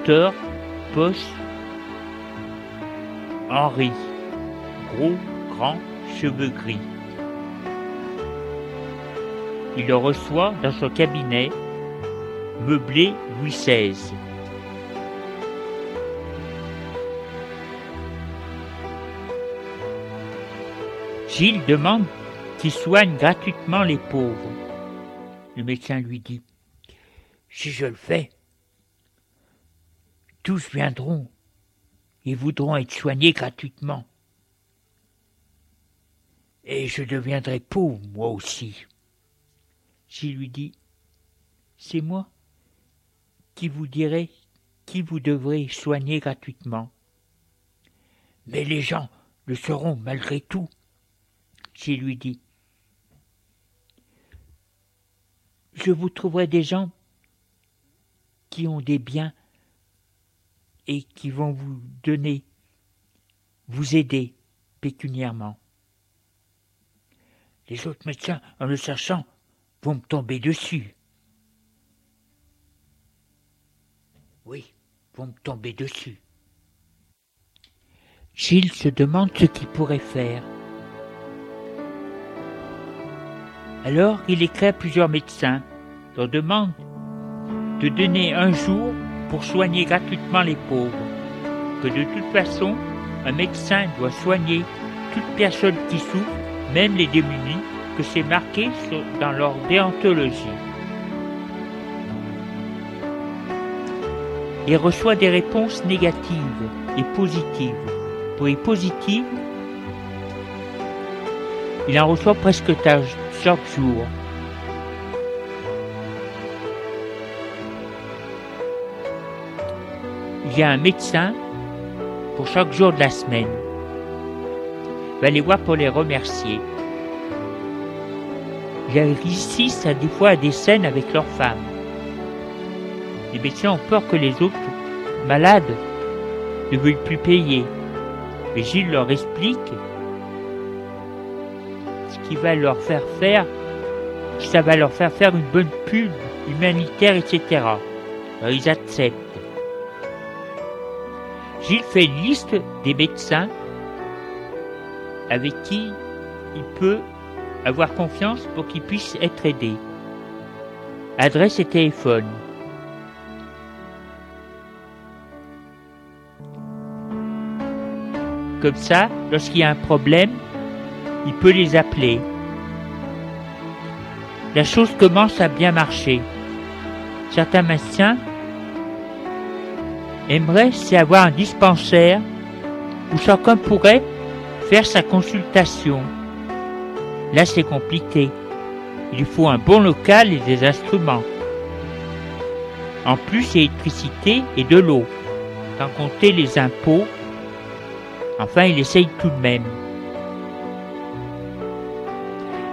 Le docteur Post Henri, gros, grand, cheveux gris. Il le reçoit dans son cabinet, meublé Louis XVI. Gilles demande qu'il soigne gratuitement les pauvres. Le médecin lui dit Si je le fais, tous viendront et voudront être soignés gratuitement. Et je deviendrai pauvre, moi aussi. Gilles lui dit C'est moi qui vous dirai qui vous devrez soigner gratuitement. Mais les gens le seront malgré tout. J'ai lui dit. Je vous trouverai des gens qui ont des biens et qui vont vous donner, vous aider pécuniairement. Les autres médecins, en le cherchant, vont me tomber dessus. Oui, vont me tomber dessus. Gilles se demande ce qu'il pourrait faire. Alors il écrit à plusieurs médecins, leur demande de donner un jour pour soigner gratuitement les pauvres, que de toute façon, un médecin doit soigner toute personne qui souffre, même les démunis, que c'est marqué dans leur déontologie. Il reçoit des réponses négatives et positives. Pour les positives, il en reçoit presque chaque jour. Y a un médecin pour chaque jour de la semaine. Il va les voir pour les remercier. Ils assistent à des fois à des scènes avec leurs femmes. Les médecins ont peur que les autres malades ne veulent plus payer. Mais Gilles leur explique qui va leur faire faire, ça va leur faire faire une bonne pub humanitaire, etc. Alors, ils acceptent. Gilles fait une liste des médecins avec qui il peut avoir confiance pour qu'ils puissent être aidés. Adresse et téléphone. Comme ça, lorsqu'il y a un problème, il peut les appeler. La chose commence à bien marcher. Certains médecins aimeraient c'est avoir un dispensaire où chacun pourrait faire sa consultation. Là, c'est compliqué. Il faut un bon local et des instruments. En plus, l'électricité et de l'eau, sans compter les impôts. Enfin, il essaye tout de même.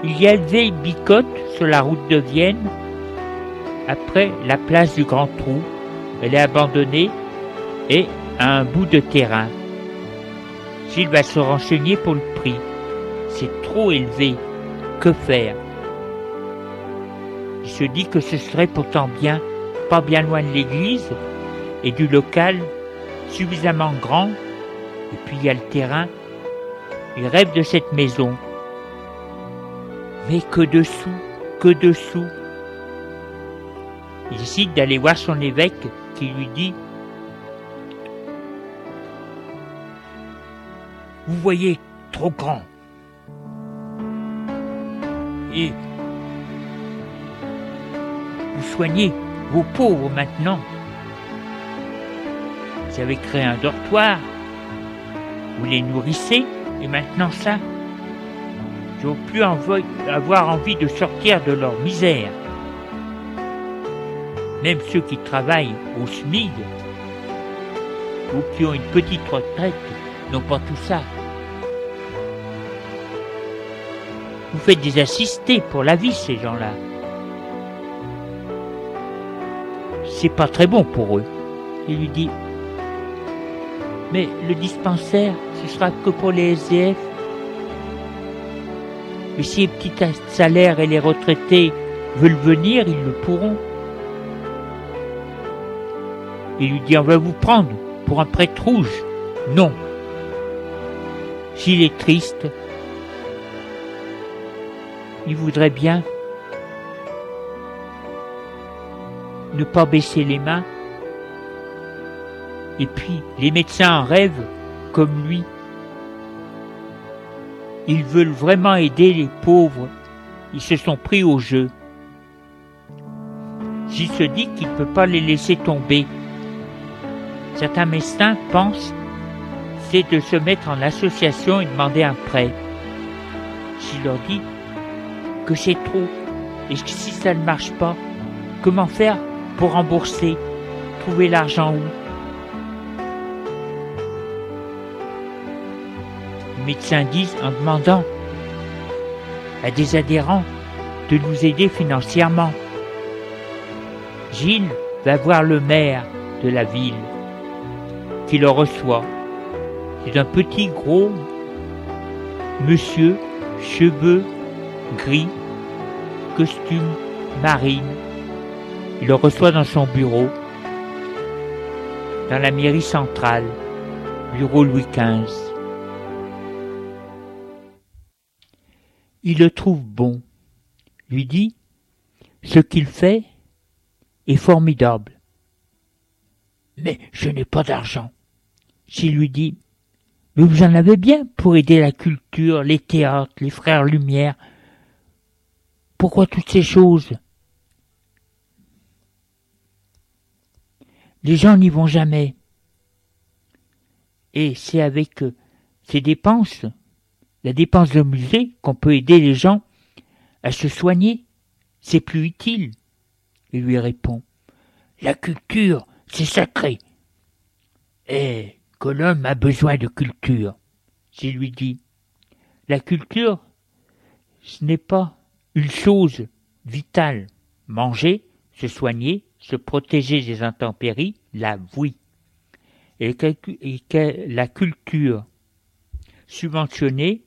Il y a vieille bicote sur la route de Vienne, après la place du Grand Trou. Elle est abandonnée et un bout de terrain. Gilles va se renseigner pour le prix. C'est trop élevé. Que faire? Il se dit que ce serait pourtant bien, pas bien loin de l'église et du local suffisamment grand. Et puis il y a le terrain. Il rêve de cette maison mais que dessous, que dessous? Il décide d'aller voir son évêque qui lui dit Vous voyez trop grand. Et vous soignez vos pauvres maintenant. Vous avez créé un dortoir, vous les nourrissez, et maintenant ça, ils n'ont plus avoir envie de sortir de leur misère. Même ceux qui travaillent au SMIG ou qui ont une petite retraite n'ont pas tout ça. Vous faites des assistés pour la vie, ces gens-là. C'est pas très bon pour eux. Il lui dit Mais le dispensaire, ce sera que pour les SDF mais si les petits salaires et les retraités veulent venir, ils le pourront. Il lui dit On va vous prendre pour un prêtre rouge. Non. S'il est triste, il voudrait bien ne pas baisser les mains. Et puis, les médecins en rêvent comme lui. Ils veulent vraiment aider les pauvres. Ils se sont pris au jeu. S'il se dit qu'il ne peut pas les laisser tomber. Certains médecins pensent c'est de se mettre en association et demander un prêt. S'il leur dit que c'est trop et que si ça ne marche pas, comment faire pour rembourser Trouver l'argent où? Les médecins disent en demandant à des adhérents de nous aider financièrement. Gilles va voir le maire de la ville qui le reçoit. C'est un petit gros monsieur, cheveux gris, costume marine. Il le reçoit dans son bureau, dans la mairie centrale, bureau Louis XV. Il le trouve bon, lui dit Ce qu'il fait est formidable. Mais je n'ai pas d'argent. S'il lui dit Mais vous en avez bien pour aider la culture, les théâtres, les frères Lumière. Pourquoi toutes ces choses? Les gens n'y vont jamais. Et c'est avec euh, ces dépenses, la dépense de musée, qu'on peut aider les gens à se soigner. C'est plus utile. Il lui répond. La culture, c'est sacré. Et que l'homme a besoin de culture. Je lui dit. La culture, ce n'est pas une chose vitale. Manger, se soigner, se protéger des intempéries, la oui. Et, que, la culture subventionnée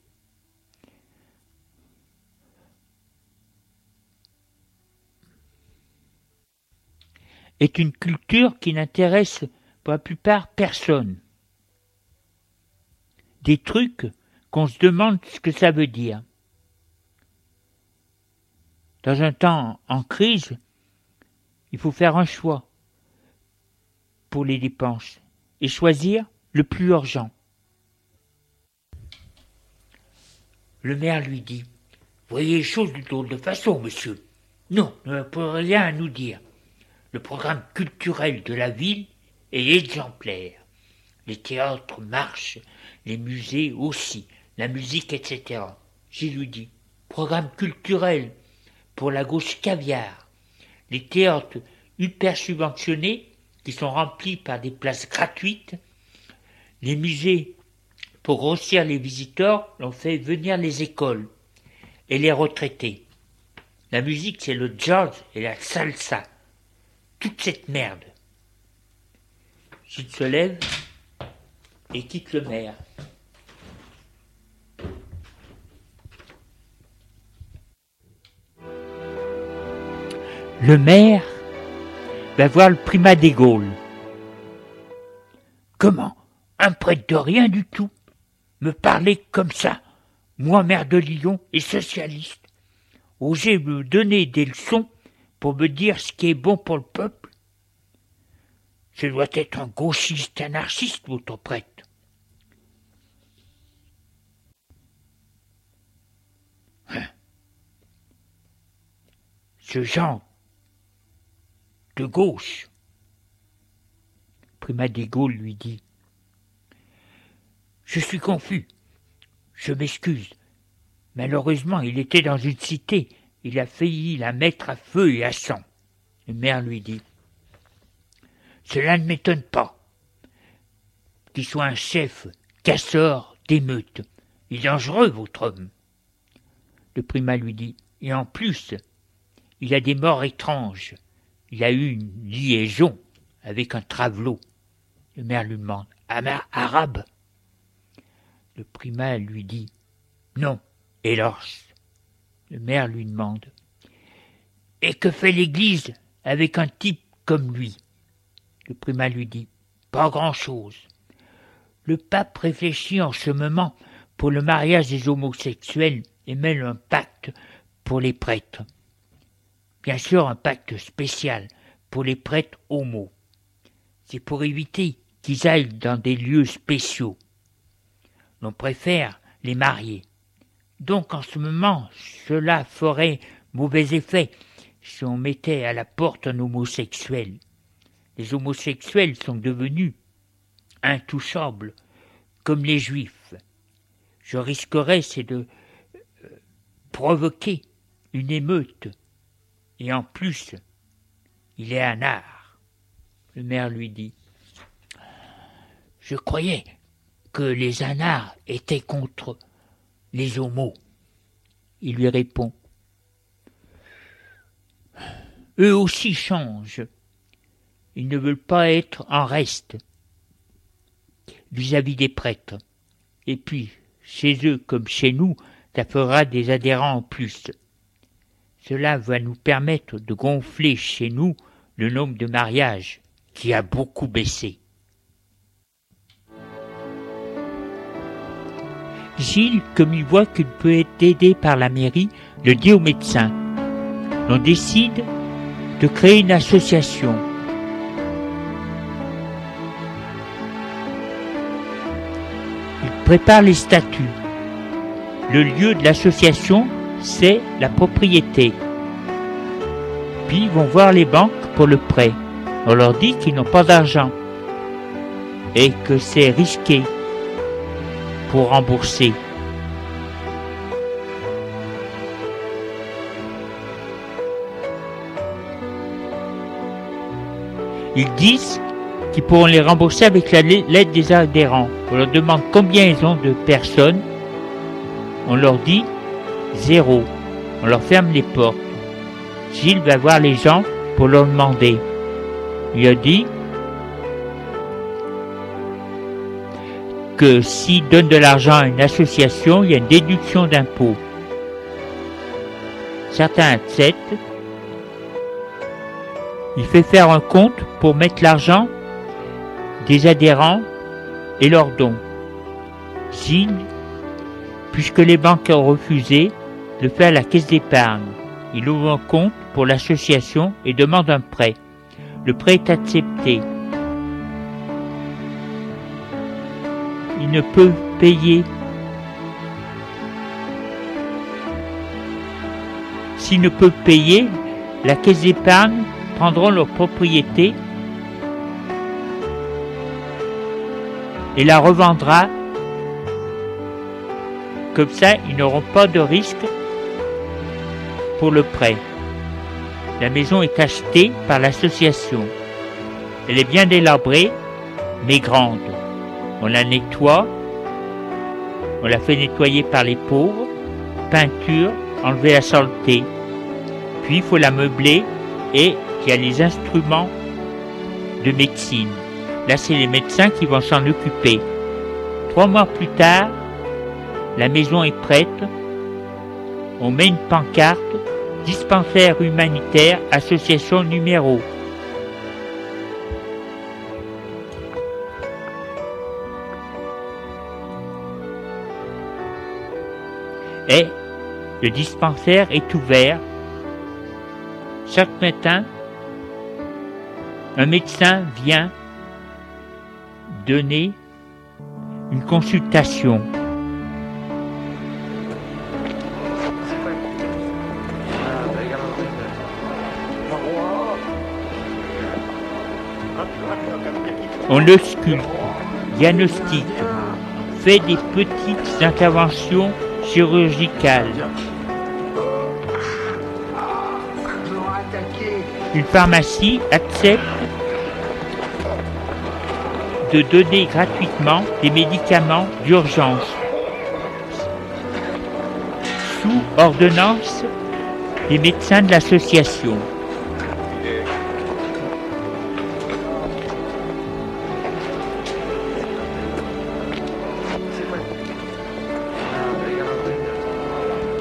est une culture qui n'intéresse pour la plupart personne. Des trucs qu'on se demande ce que ça veut dire. Dans un temps en crise, il faut faire un choix pour les dépenses et choisir le plus urgent. Le maire lui dit Voyez les choses de façon, monsieur. Non, vous n'avez rien à nous dire. Le programme culturel de la ville est exemplaire. Les théâtres marchent, les musées aussi, la musique, etc. J'ai lui dit Programme culturel pour la gauche caviar. Les théâtres hyper subventionnés qui sont remplis par des places gratuites. Les musées, pour grossir les visiteurs, l'ont fait venir les écoles et les retraités. La musique, c'est le jazz et la salsa. Toute cette merde. Gilles se lève et quitte le maire. Le maire va voir le primat des Gaules. Comment Un prêtre de rien du tout Me parler comme ça Moi, maire de Lyon et socialiste? Oser me donner des leçons pour me dire ce qui est bon pour le peuple Ce doit être un gauchiste anarchiste, votre prêtre. Ce genre de gauche. Primat des Gaules lui dit Je suis confus. Je m'excuse. Malheureusement, il était dans une cité. Il a failli la mettre à feu et à sang. Le maire lui dit Cela ne m'étonne pas. Qu'il soit un chef casseur d'émeute. Il est dangereux, votre homme. Le primat lui dit Et en plus, il a des morts étranges il a eu une liaison avec un travelot. Le maire lui demande maire arabe Le primat lui dit Non, hélas. Le maire lui demande Et que fait l'Église avec un type comme lui? Le primat lui dit Pas grand-chose. Le pape réfléchit en ce moment pour le mariage des homosexuels et mêle un pacte pour les prêtres. Bien sûr, un pacte spécial pour les prêtres homos. C'est pour éviter qu'ils aillent dans des lieux spéciaux. L'on préfère les marier. Donc en ce moment, cela ferait mauvais effet si on mettait à la porte un homosexuel. Les homosexuels sont devenus intouchables, comme les juifs. Je risquerais, c'est de euh, provoquer une émeute. Et en plus, il est un art. Le maire lui dit Je croyais que les anards étaient contre les homos. Il lui répond Eux aussi changent. Ils ne veulent pas être en reste vis-à-vis des prêtres. Et puis, chez eux comme chez nous, ça fera des adhérents en plus. Cela va nous permettre de gonfler chez nous le nombre de mariages qui a beaucoup baissé. Gilles, comme il voit qu'il peut être aidé par la mairie, le dit au médecin. On décide de créer une association. Il prépare les statuts. Le lieu de l'association, c'est la propriété. Puis ils vont voir les banques pour le prêt. On leur dit qu'ils n'ont pas d'argent et que c'est risqué pour rembourser. Ils disent qu'ils pourront les rembourser avec l'aide des adhérents. On leur demande combien ils ont de personnes. On leur dit zéro. On leur ferme les portes. Gilles va voir les gens pour leur demander. Il a dit que s'il donne de l'argent à une association, il y a une déduction d'impôt. Certains acceptent. Il fait faire un compte pour mettre l'argent des adhérents et leurs dons. Gilles, puisque les banques ont refusé, le fait à la caisse d'épargne. Il ouvre un compte pour l'association et demande un prêt. Le prêt est accepté. Il ne peut payer. S'il ne peut payer, la caisse d'épargne prendront leur propriété et la revendra. Comme ça, ils n'auront pas de risque le prêt. La maison est achetée par l'association. Elle est bien délabrée, mais grande. On la nettoie, on la fait nettoyer par les pauvres, peinture, enlever la saleté. Puis il faut la meubler et il y a les instruments de médecine. Là, c'est les médecins qui vont s'en occuper. Trois mois plus tard, la maison est prête. On met une pancarte dispensaire humanitaire, association numéro. Et le dispensaire est ouvert chaque matin. Un médecin vient donner une consultation. On le diagnostique, fait des petites interventions chirurgicales. Une pharmacie accepte de donner gratuitement des médicaments d'urgence sous ordonnance des médecins de l'association.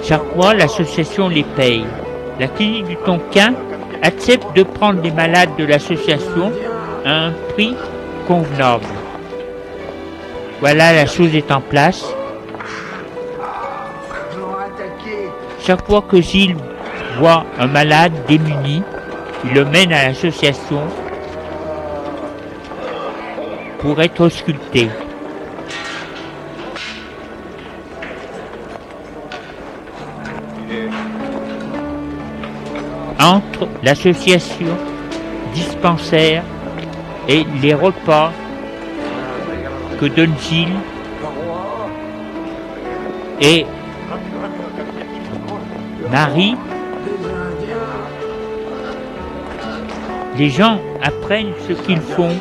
Chaque mois, l'association les paye. La clinique du Tonkin accepte de prendre des malades de l'association à un prix convenable. Voilà, la chose est en place. Chaque fois que Gilles voit un malade démuni, il le mène à l'association pour être ausculté. Entre l'association dispensaire et les repas que donne Gilles et Marie, les gens apprennent ce qu'ils font.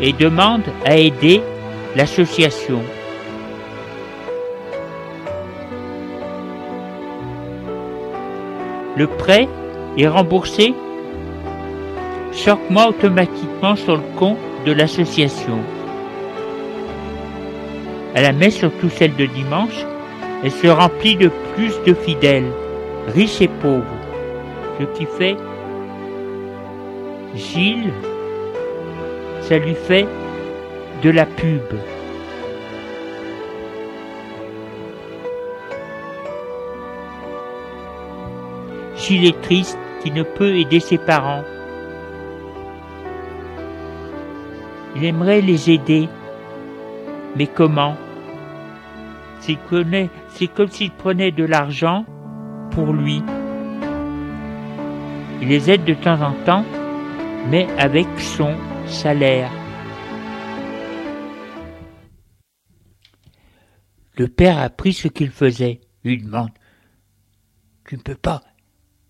et demandent à aider l'association. Le prêt est remboursé chaque mois automatiquement sur le compte de l'association. À la messe, surtout celle de dimanche, elle se remplit de plus de fidèles, riches et pauvres, ce qui fait Gilles, ça lui fait de la pub. Gilles est triste qui ne peut aider ses parents. Il aimerait les aider, mais comment? C'est comme s'il prenait de l'argent pour lui. Il les aide de temps en temps, mais avec son salaire. Le père a appris ce qu'il faisait. Il lui demande Tu ne peux pas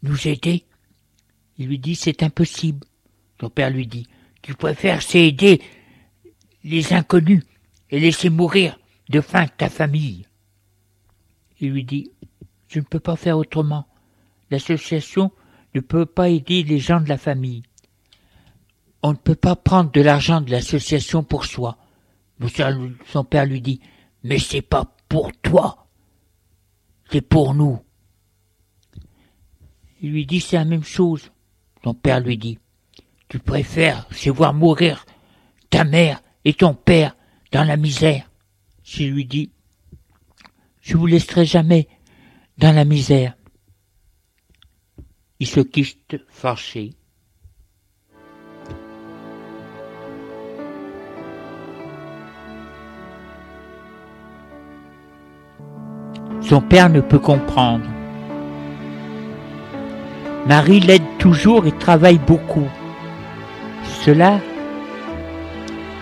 nous aider Il lui dit C'est impossible. Son père lui dit Tu préfères aider les inconnus et laisser mourir de faim ta famille. Il lui dit Je ne peux pas faire autrement. L'association ne peut pas aider les gens de la famille. On ne peut pas prendre de l'argent de l'association pour soi. Son père lui dit Mais c'est pas pour toi, c'est pour nous. Il lui dit c'est la même chose. Son père lui dit Tu préfères, c'est voir mourir ta mère et ton père dans la misère. Je lui dis Je vous laisserai jamais dans la misère. Il se quitte fâché. Son père ne peut comprendre. Marie l'aide toujours et travaille beaucoup. Cela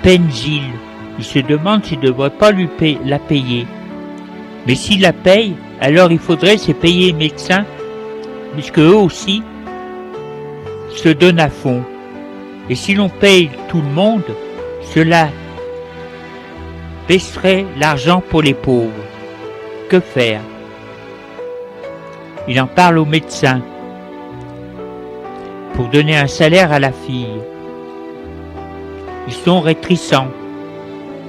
peine Gilles. Il se demande s'il ne devrait pas la payer. Mais s'il la paye, alors il faudrait se payer les médecins, puisque eux aussi se donnent à fond. Et si l'on paye tout le monde, cela baisserait l'argent pour les pauvres. Que faire? Il en parle aux médecins pour donner un salaire à la fille. Ils sont rétrécissants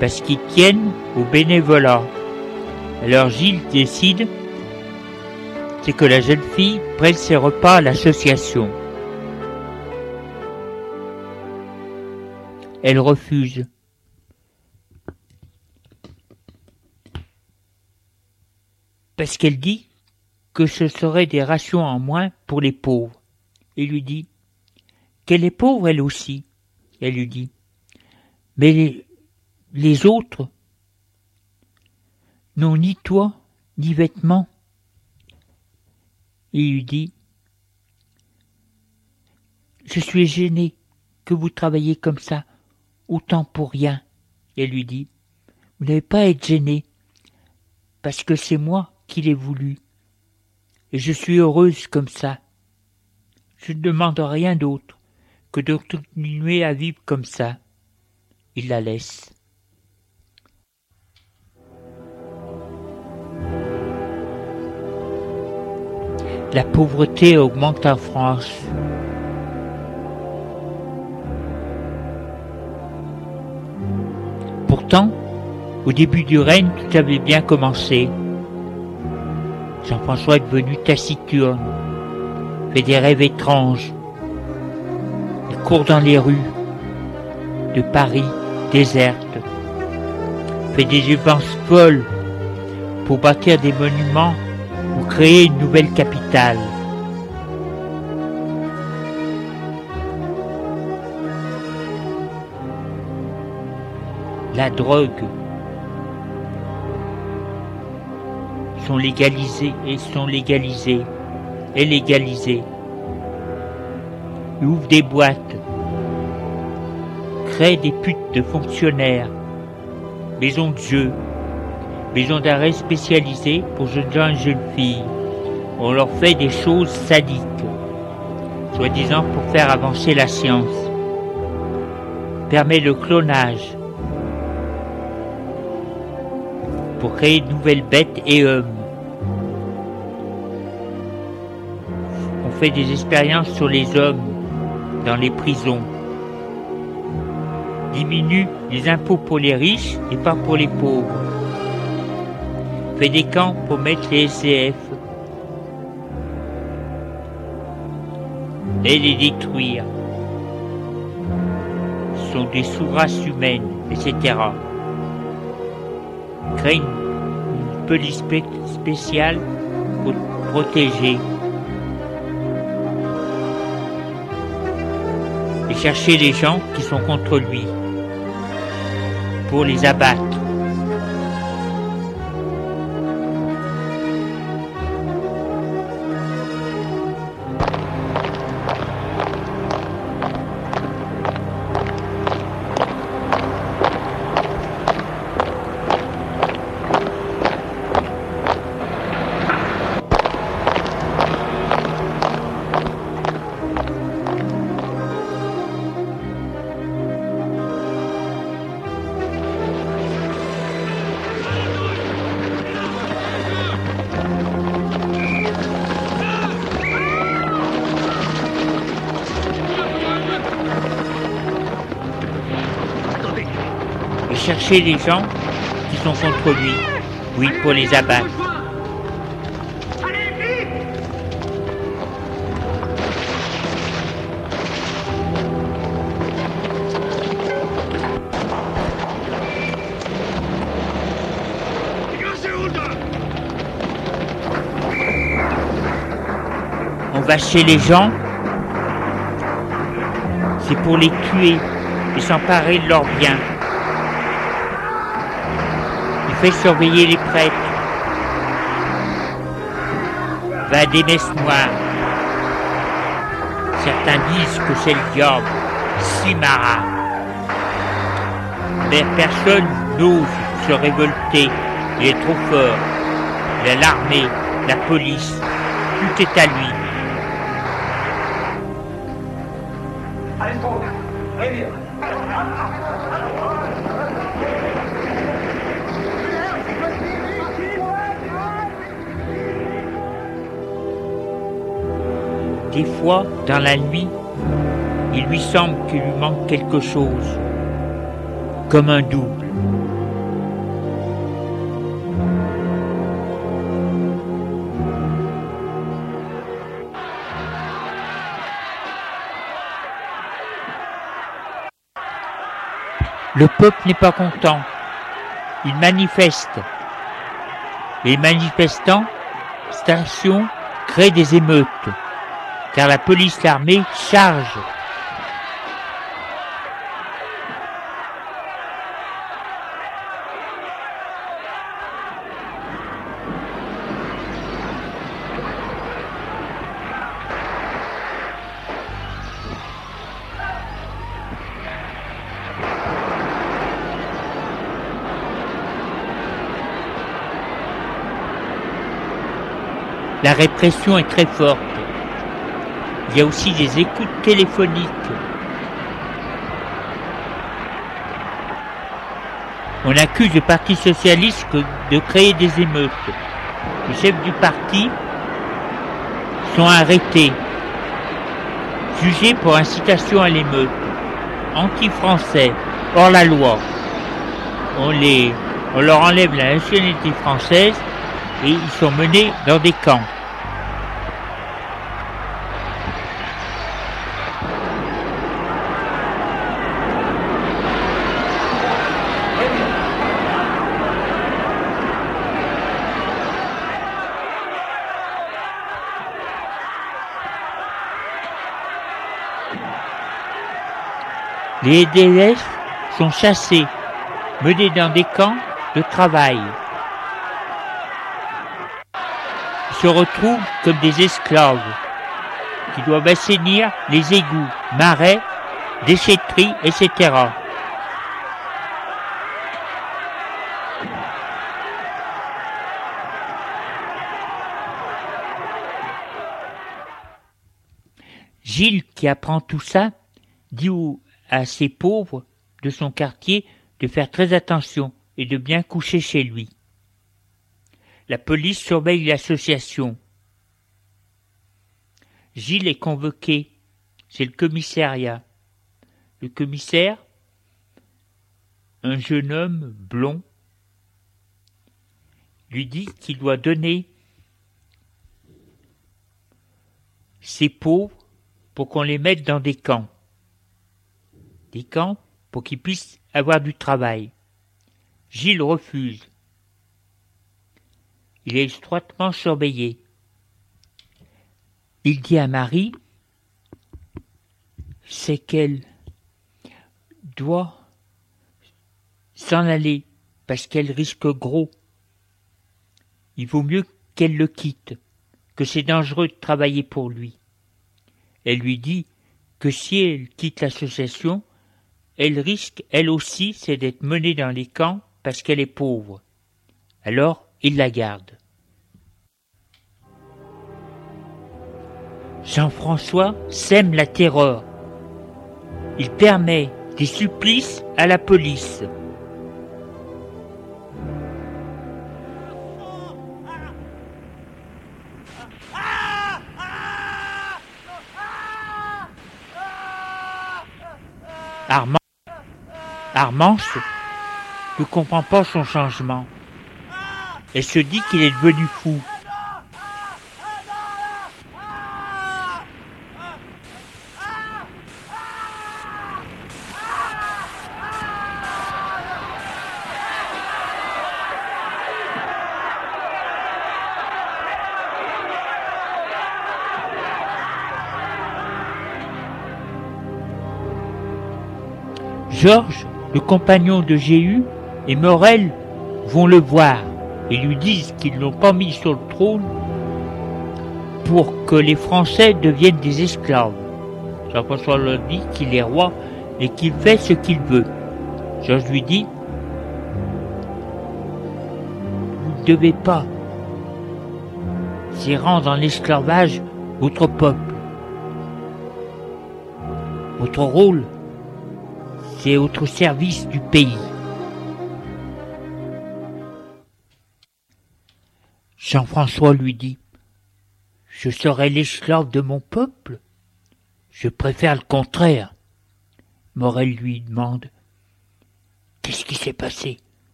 parce qu'ils tiennent au bénévolat. Alors Gilles décide c'est que la jeune fille prenne ses repas à l'association. Elle refuse. Parce qu'elle dit que ce serait des rations en moins pour les pauvres. Il lui dit qu'elle est pauvre elle aussi. Elle lui dit Mais les, autres n'ont ni toit, ni vêtements. Il lui dit Je suis gêné que vous travaillez comme ça, autant pour rien. Elle lui dit Vous n'avez pas à être gêné, parce que c'est moi qui l'ai voulu. Et je suis heureuse comme ça. Je ne demande rien d'autre que de continuer à vivre comme ça. Il la laisse. La pauvreté augmente en France. Pourtant, au début du règne, tout avait bien commencé. Jean-François est devenu taciturne. fait des rêves étranges. Court dans les rues de Paris désertes, fait des dépenses folles pour bâtir des monuments ou créer une nouvelle capitale. La drogue sont légalisées et sont légalisées et légalisées. Ils ouvrent des boîtes, créent des putes de fonctionnaires, maisons de jeux, maisons d'arrêt spécialisées pour jeunes gens et jeunes filles. On leur fait des choses sadiques, soi-disant pour faire avancer la science. Permet le clonage pour créer de nouvelles bêtes et hommes. On fait des expériences sur les hommes dans les prisons. Diminue les impôts pour les riches et pas pour les pauvres. Fait des camps pour mettre les SCF et les détruire. Ce sont des sous-races humaines, etc. Crée une, une police spéciale pour protéger et chercher les gens qui sont contre lui pour les abattre. Chercher les gens qui sont contre lui, oui, pour les abattre. On va chez les gens, c'est pour les tuer et s'emparer de leurs biens. Fait surveiller les prêtres. Va des messes. Certains disent que c'est le diable, Simara. Mais personne n'ose se révolter. Il est trop fort. L'armée, la police, tout est à lui. Dans la nuit, il lui semble qu'il lui manque quelque chose, comme un double. Le peuple n'est pas content. Il manifeste. Les manifestants, stations, créent des émeutes, car la police l'armée charge. La répression est très forte. Il y a aussi des écoutes téléphoniques. On accuse le Parti socialiste de créer des émeutes. Les chefs du parti sont arrêtés, jugés pour incitation à l'émeute, anti-français, hors la loi. On, les, on leur enlève la nationalité française et ils sont menés dans des camps. Les EDF sont chassés, menés dans des camps de travail. Se retrouvent comme des esclaves qui doivent assainir les égouts, marais, déchetteries, etc. Gilles, qui apprend tout ça, dit à ces pauvres de son quartier de faire très attention et de bien coucher chez lui. La police surveille l'association. Gilles est convoqué. C'est le commissariat. Le commissaire, un jeune homme blond, lui dit qu'il doit donner ses pauvres pour qu'on les mette dans des camps. Des camps pour qu'ils puissent avoir du travail. Gilles refuse. Il est étroitement surveillé. Il dit à Marie, c'est qu'elle doit s'en aller parce qu'elle risque gros. Il vaut mieux qu'elle le quitte, que c'est dangereux de travailler pour lui. Elle lui dit que si elle quitte l'association, elle risque, elle aussi, c'est d'être menée dans les camps parce qu'elle est pauvre. Alors, il la garde. Jean-François sème la terreur. Il permet des supplices à la police. Armand, Armance ne comprend pas son changement. Elle se dit qu'il est devenu fou. Georges, le compagnon de Jéhu, et Morel vont le voir et lui disent qu'ils l'ont pas mis sur le trône pour que les Français deviennent des esclaves. Jean-François leur dit qu'il est roi et qu'il fait ce qu'il veut. Georges lui dit, vous ne devez pas, c'est rendre en esclavage votre peuple. Votre rôle, c'est au service du pays. Jean-François lui dit Je serai l'esclave de mon peuple? Je préfère le contraire. Morel lui demande Qu'est-ce qui s'est passé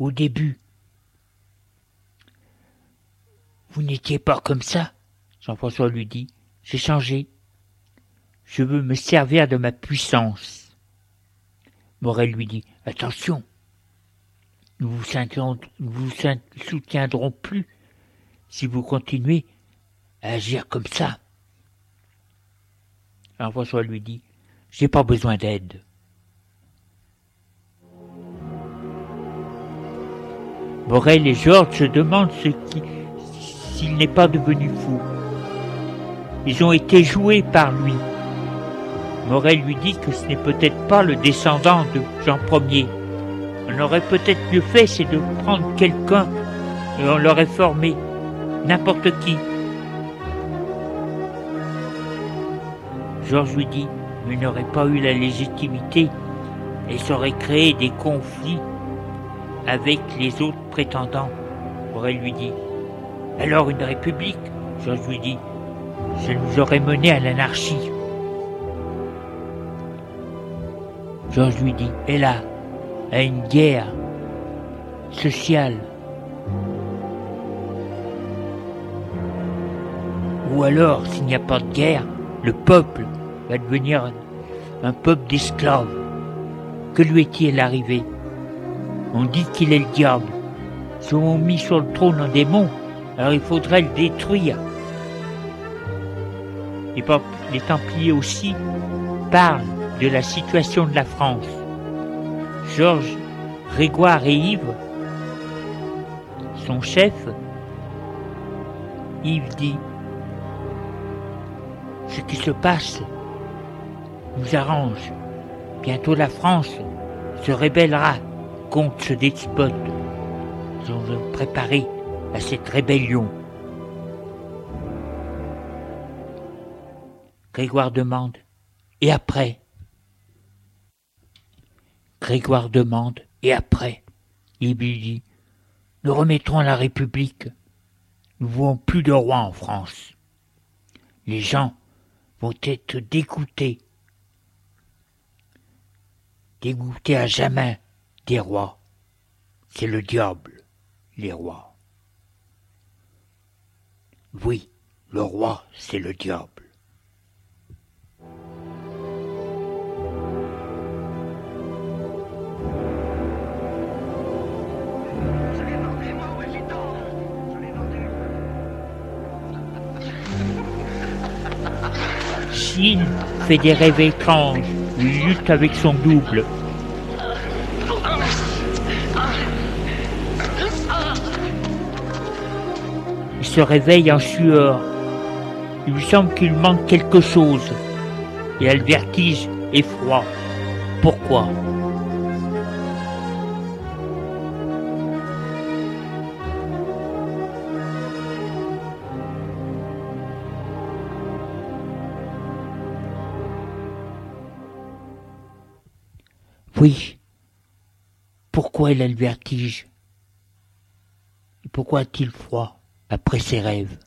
au début Vous n'étiez pas comme ça Jean-François lui dit J'ai changé. Je veux me servir de ma puissance. Morel lui dit Attention, nous vous, vous soutiendrons plus si vous continuez à agir comme ça. Alors François lui dit J'ai pas besoin d'aide. Morel et Georges se demandent ce qui, s'il n'est pas devenu fou. Ils ont été joués par lui. Morel lui dit que ce n'est peut-être pas le descendant de Jean Ier. On aurait peut-être mieux fait, c'est de prendre quelqu'un et on l'aurait formé, n'importe qui. Georges lui dit, mais il n'aurait pas eu la légitimité et ça aurait créé des conflits avec les autres prétendants. Morel lui dit, alors une république Georges lui dit, ça nous aurait mené à l'anarchie. Georges lui dit, et là, à une guerre sociale. Ou alors, s'il n'y a pas de guerre, le peuple va devenir un peuple d'esclaves. Que lui est-il arrivé? On dit qu'il est le diable. Si on mis sur le trône un démon, alors il faudrait le détruire. Les Templiers aussi parlent de la situation de la France. Georges Grégoire et Yves, son chef, Yves dit Ce qui se passe nous arrange. Bientôt la France se rébellera contre ce despote. Nous devons préparer à cette rébellion. Grégoire demande Et après? Grégoire demande Et après Il lui dit Nous remettrons la République. Nous voulons plus de roi en France. Les gens vont être dégoûtés. Dégoûtés à jamais des rois. C'est le diable, les rois. Oui, le roi, c'est le diable. Fait des rêves étranges, lutte avec son double. Il se réveille en sueur. Il lui semble qu'il manque quelque chose. Il a le vertige et froid. Pourquoi? Oui. Pourquoi il a le vertige Et pourquoi a-t-il froid après ses rêves?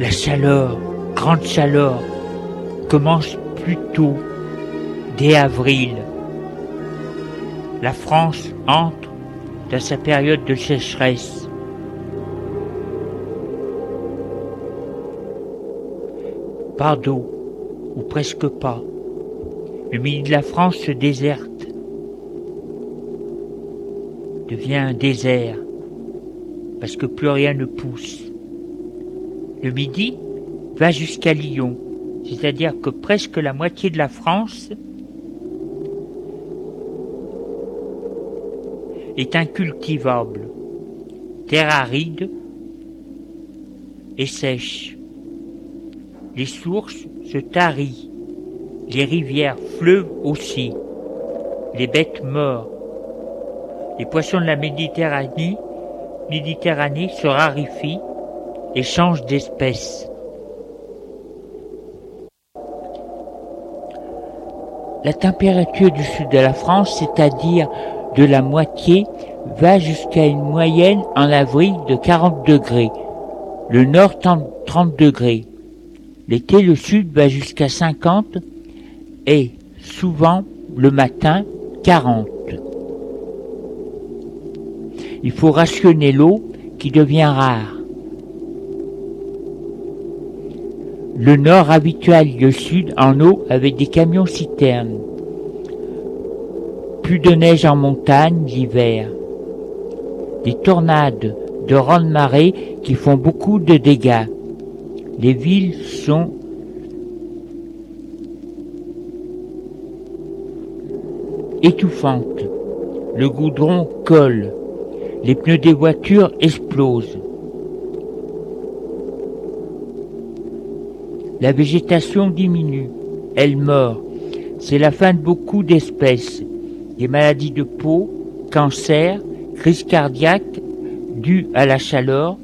La chaleur, grande chaleur, commence plus tôt dès avril. La France entre dans sa période de sécheresse. Pas d'eau, ou presque pas. Le milieu de la France se déserte, devient un désert, parce que plus rien ne pousse. Le midi va jusqu'à Lyon, c'est-à-dire que presque la moitié de la France est incultivable, terre aride et sèche. Les sources se tarient, les rivières, fleuves aussi, les bêtes morts. Les poissons de la Méditerranée, Méditerranée se raréfient et changent d'espèce. La température du sud de la France, c'est-à-dire de la moitié va jusqu'à une moyenne en avril de 40 degrés, le nord 30 degrés. L'été, le sud va jusqu'à 50 et souvent le matin 40. Il faut rationner l'eau qui devient rare. Le nord habituel le sud en eau avec des camions citernes. Plus de neige en montagne l'hiver. Des tornades de ronde marée qui font beaucoup de dégâts. Les villes sont étouffantes. Le goudron colle. Les pneus des voitures explosent. La végétation diminue. Elle meurt. C'est la fin de beaucoup d'espèces des maladies de peau, cancer, crise cardiaque due à la chaleur,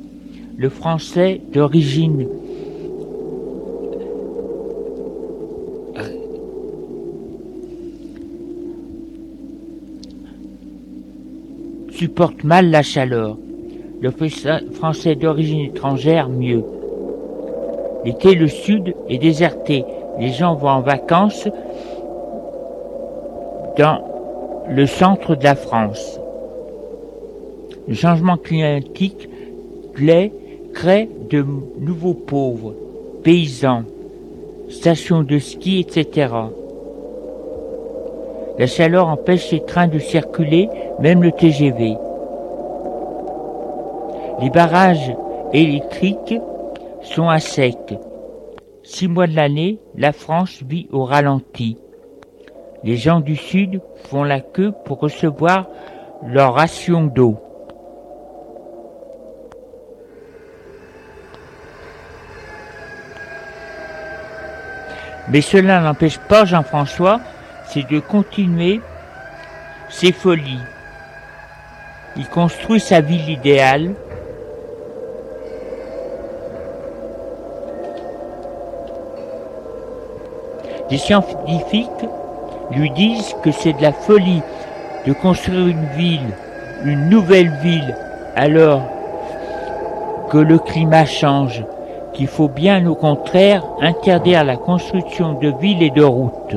le français d'origine supporte mal la chaleur. Le français d'origine étrangère mieux. L'été, le sud est déserté. Les gens vont en vacances dans le centre de la France. Le changement climatique crée de nouveaux pauvres, paysans. stations de ski, etc. La chaleur empêche les trains de circuler, même le TGV. Les barrages électriques sont à sec. Six mois de l'année, la France vit au ralenti. Les gens du Sud font la queue pour recevoir leur ration d'eau. Mais cela n'empêche pas Jean-François, de continuer ses folies. Il construit sa ville idéale. Les scientifiques lui disent que c'est de la folie de construire une ville, une nouvelle ville, alors que le climat change, qu'il faut bien au contraire interdire la construction de villes et de routes.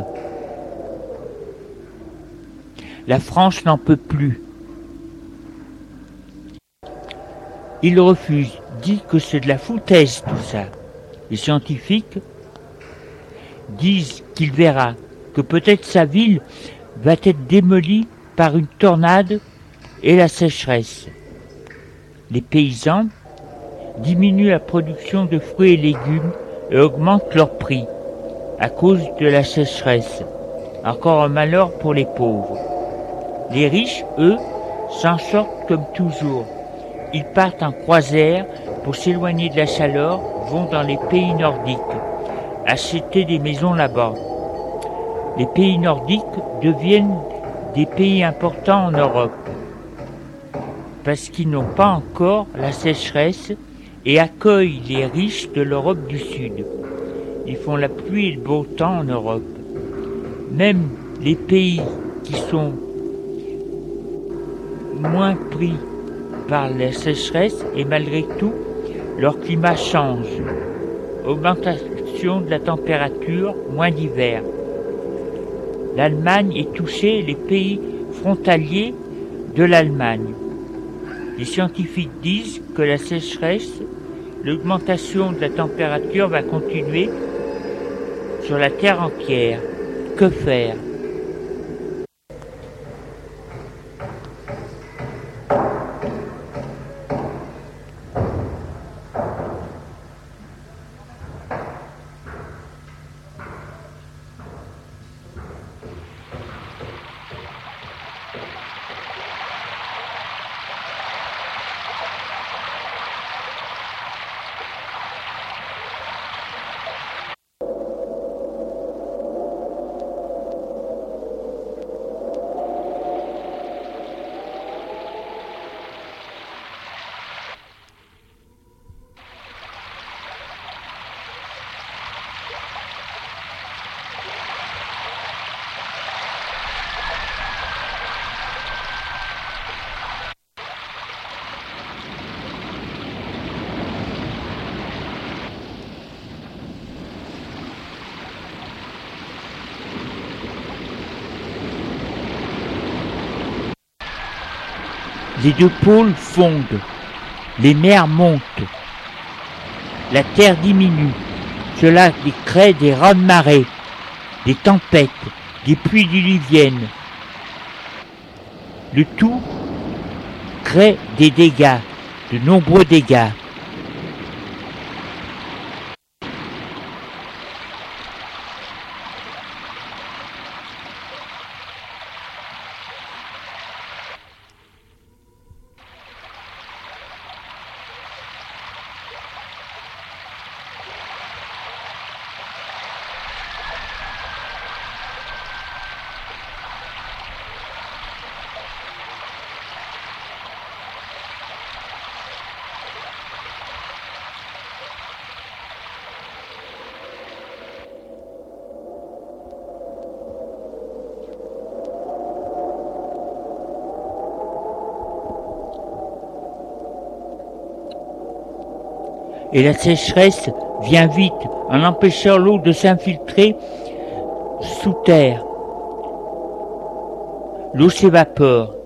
La France n'en peut plus. Il refuse, dit que c'est de la foutaise tout ça. Les scientifiques disent qu'il verra que peut-être sa ville va être démolie par une tornade et la sécheresse. Les paysans diminuent la production de fruits et légumes et augmentent leur prix à cause de la sécheresse. Encore un malheur pour les pauvres. Les riches, eux, s'en sortent comme toujours. Ils partent en croisière pour s'éloigner de la chaleur, vont dans les pays nordiques, acheter des maisons là-bas. Les pays nordiques deviennent des pays importants en Europe parce qu'ils n'ont pas encore la sécheresse et accueillent les riches de l'Europe du Sud. Ils font la pluie et le beau temps en Europe. Même les pays qui sont moins pris par la sécheresse et malgré tout, leur climat change. Augmentation de la température, moins d'hiver. L'Allemagne est touchée, les pays frontaliers de l'Allemagne. Les scientifiques disent que la sécheresse, l'augmentation de la température va continuer sur la Terre entière. Que faire? Les deux pôles fondent, les mers montent, la terre diminue. Cela crée des raz-de-marée, des tempêtes, des pluies diluviennes. Le tout crée des dégâts, de nombreux dégâts. Et la sécheresse vient vite en empêchant l'eau de s'infiltrer sous terre. L'eau s'évapore.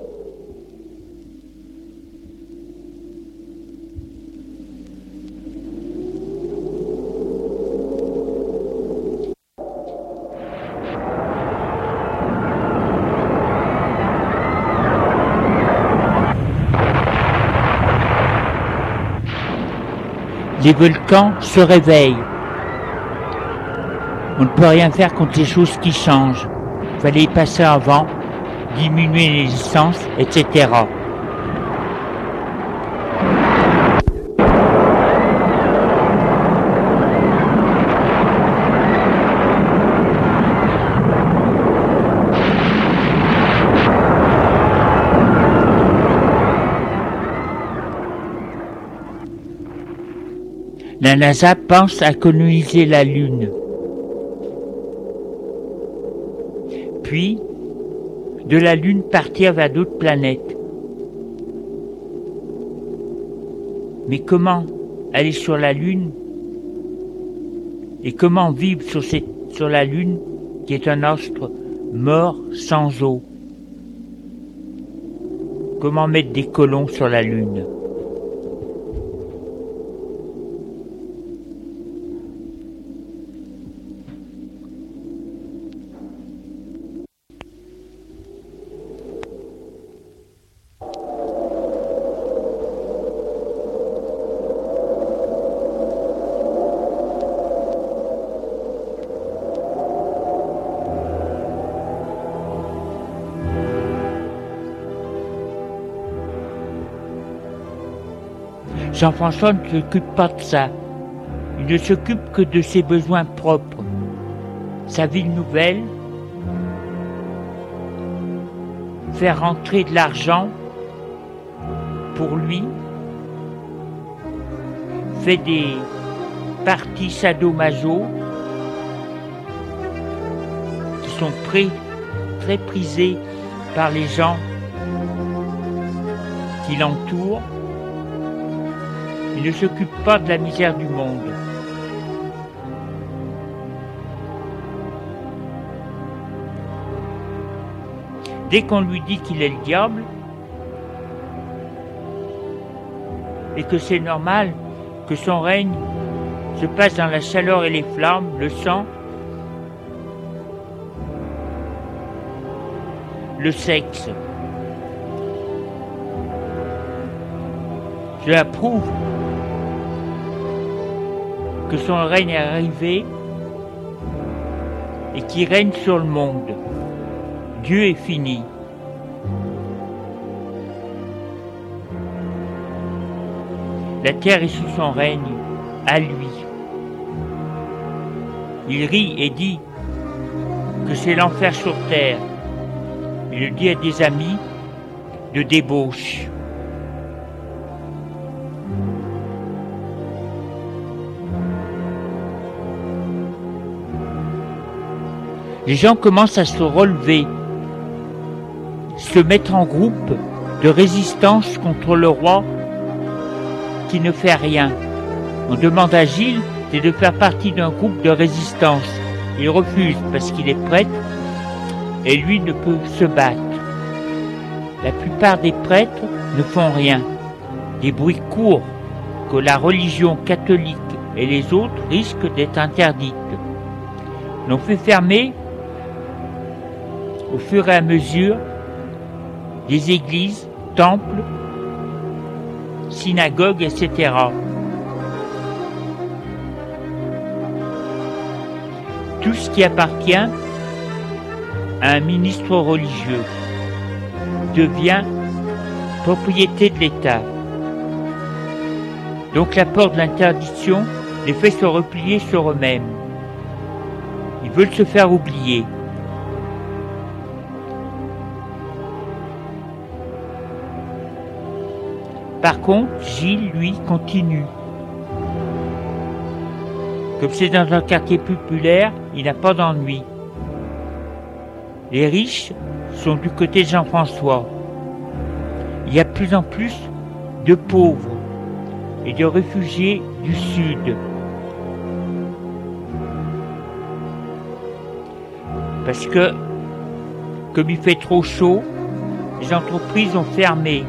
Des volcans se réveillent. On ne peut rien faire contre les choses qui changent. Il fallait y passer avant, diminuer les licences, etc. La NASA pense à coloniser la Lune. Puis, de la Lune partir vers d'autres planètes. Mais comment aller sur la Lune? Et comment vivre sur, sur la Lune qui est un astre mort sans eau? Comment mettre des colons sur la Lune? Jean-François ne s'occupe pas de ça. Il ne s'occupe que de ses besoins propres. Sa ville nouvelle, faire rentrer de l'argent pour lui, fait des parties sadomaso qui sont très, très prisées par les gens qui l'entourent il ne s'occupe pas de la misère du monde. Dès qu'on lui dit qu'il est le diable, et que c'est normal que son règne se passe dans la chaleur et les flammes, le sang, le sexe. Je l'approuve que son règne est arrivé et qui règne sur le monde. Dieu est fini. La terre est sous son règne, à lui. Il rit et dit que c'est l'enfer sur terre. Il le dit à des amis de débauche. Les gens commencent à se relever, se mettre en groupe de résistance contre le roi qui ne fait rien. On demande à Gilles de faire partie d'un groupe de résistance. Il refuse parce qu'il est prêtre et lui ne peut se battre. La plupart des prêtres ne font rien. Des bruits courts que la religion catholique et les autres risquent d'être interdites. L'on fait fermer au fur et à mesure des églises, temples, synagogues, etc. Tout ce qui appartient à un ministre religieux devient propriété de l'État. Donc la porte de l'interdiction les fait se replier sur eux-mêmes. Ils veulent se faire oublier. Par contre, Gilles, lui, continue. Comme c'est dans un quartier populaire, il n'a pas d'ennui. Les riches sont du côté de Jean-François. Il y a de plus en plus de pauvres et de réfugiés du Sud. Parce que, comme il fait trop chaud, les entreprises ont fermé.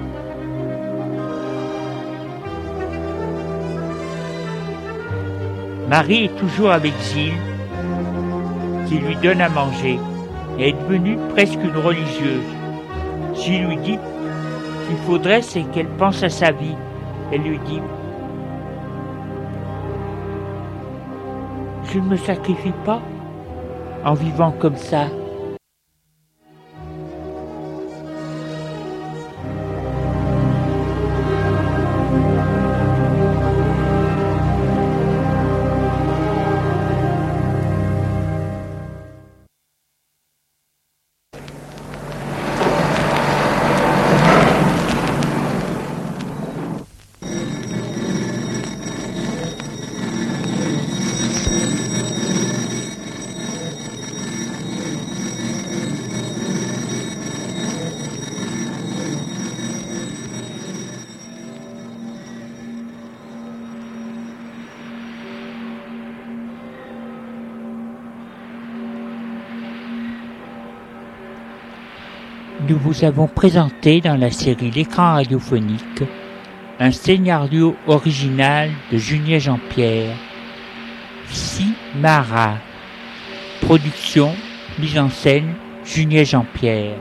Marie est toujours avec Gilles, qui lui donne à manger, et est devenue presque une religieuse. Gilles lui dit qu'il faudrait, c'est qu'elle pense à sa vie. Elle lui dit Je ne me sacrifie pas en vivant comme ça. Vous avons présenté dans la série L'écran radiophonique un scénario original de Julien Jean-Pierre, Simara. Production, mise en scène, Julien Jean-Pierre.